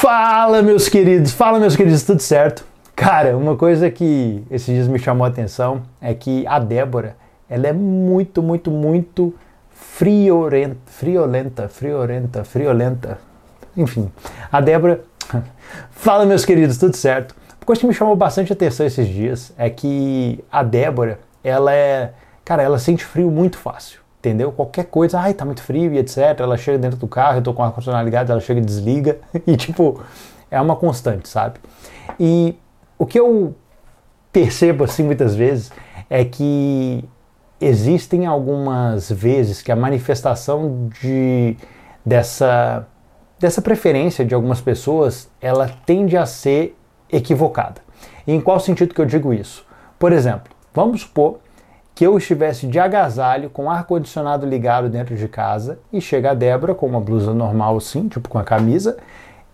Fala, meus queridos, fala, meus queridos, tudo certo? Cara, uma coisa que esses dias me chamou a atenção é que a Débora, ela é muito, muito, muito friorenta, friolenta, friorenta, friolenta. Enfim, a Débora. fala, meus queridos, tudo certo? Uma coisa que me chamou bastante atenção esses dias é que a Débora, ela é. Cara, ela sente frio muito fácil entendeu? Qualquer coisa, ai, tá muito frio e etc. Ela chega dentro do carro, eu tô com o ar-condicionado ligado, ela chega e desliga. E, tipo, é uma constante, sabe? E o que eu percebo, assim, muitas vezes, é que existem algumas vezes que a manifestação de, dessa, dessa preferência de algumas pessoas, ela tende a ser equivocada. E em qual sentido que eu digo isso? Por exemplo, vamos supor que eu estivesse de agasalho, com ar-condicionado ligado dentro de casa, e chega a Débora com uma blusa normal assim, tipo com a camisa,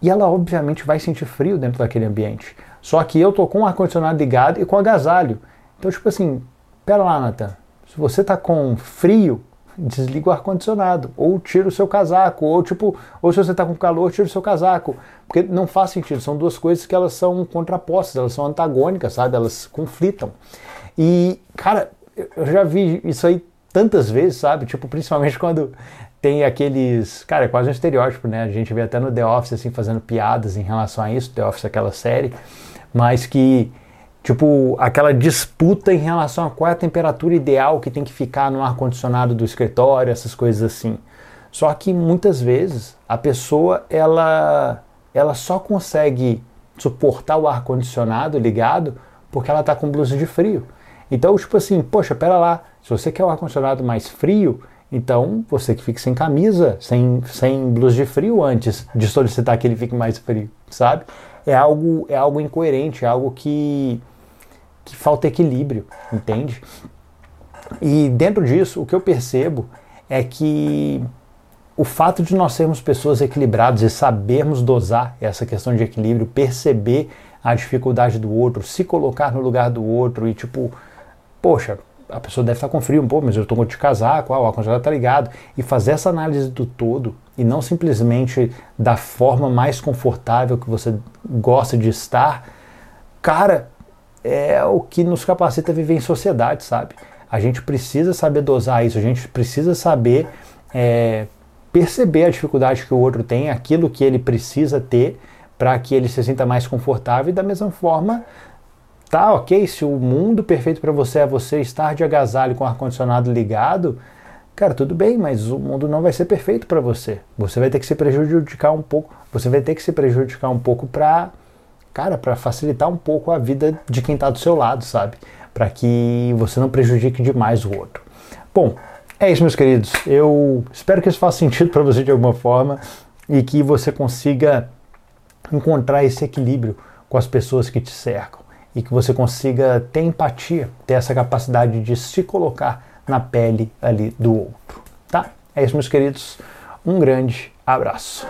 e ela obviamente vai sentir frio dentro daquele ambiente. Só que eu tô com o ar-condicionado ligado e com agasalho. Então, tipo assim, pera lá, Nathan, se você tá com frio, desliga o ar-condicionado, ou tira o seu casaco, ou tipo, ou se você tá com calor, tira o seu casaco. Porque não faz sentido, são duas coisas que elas são contrapostas, elas são antagônicas, sabe? Elas conflitam. E, cara, eu já vi isso aí tantas vezes, sabe? Tipo, principalmente quando tem aqueles. Cara, é quase um estereótipo, né? A gente vê até no The Office, assim, fazendo piadas em relação a isso, The Office, aquela série, mas que. Tipo, aquela disputa em relação a qual é a temperatura ideal que tem que ficar no ar-condicionado do escritório, essas coisas assim. Só que muitas vezes a pessoa ela, ela só consegue suportar o ar-condicionado ligado porque ela está com blusa de frio. Então, tipo assim, poxa, pera lá, se você quer o ar-condicionado mais frio, então você que fique sem camisa, sem, sem blusa de frio antes de solicitar que ele fique mais frio, sabe? É algo, é algo incoerente, é algo que, que falta equilíbrio, entende? E dentro disso, o que eu percebo é que o fato de nós sermos pessoas equilibradas e sabermos dosar essa questão de equilíbrio, perceber a dificuldade do outro, se colocar no lugar do outro e tipo poxa, a pessoa deve estar com frio, pô, mas eu estou de casaco, ah, o ar-condicionado está ligado. E fazer essa análise do todo e não simplesmente da forma mais confortável que você gosta de estar, cara, é o que nos capacita a viver em sociedade, sabe? A gente precisa saber dosar isso, a gente precisa saber é, perceber a dificuldade que o outro tem, aquilo que ele precisa ter para que ele se sinta mais confortável e da mesma forma Tá ok, se o mundo perfeito para você é você estar de agasalho com o ar-condicionado ligado, cara, tudo bem, mas o mundo não vai ser perfeito para você. Você vai ter que se prejudicar um pouco, você vai ter que se prejudicar um pouco para, cara, para facilitar um pouco a vida de quem está do seu lado, sabe? Para que você não prejudique demais o outro. Bom, é isso, meus queridos. Eu espero que isso faça sentido para você de alguma forma e que você consiga encontrar esse equilíbrio com as pessoas que te cercam e que você consiga ter empatia, ter essa capacidade de se colocar na pele ali do outro, tá? É isso, meus queridos. Um grande abraço.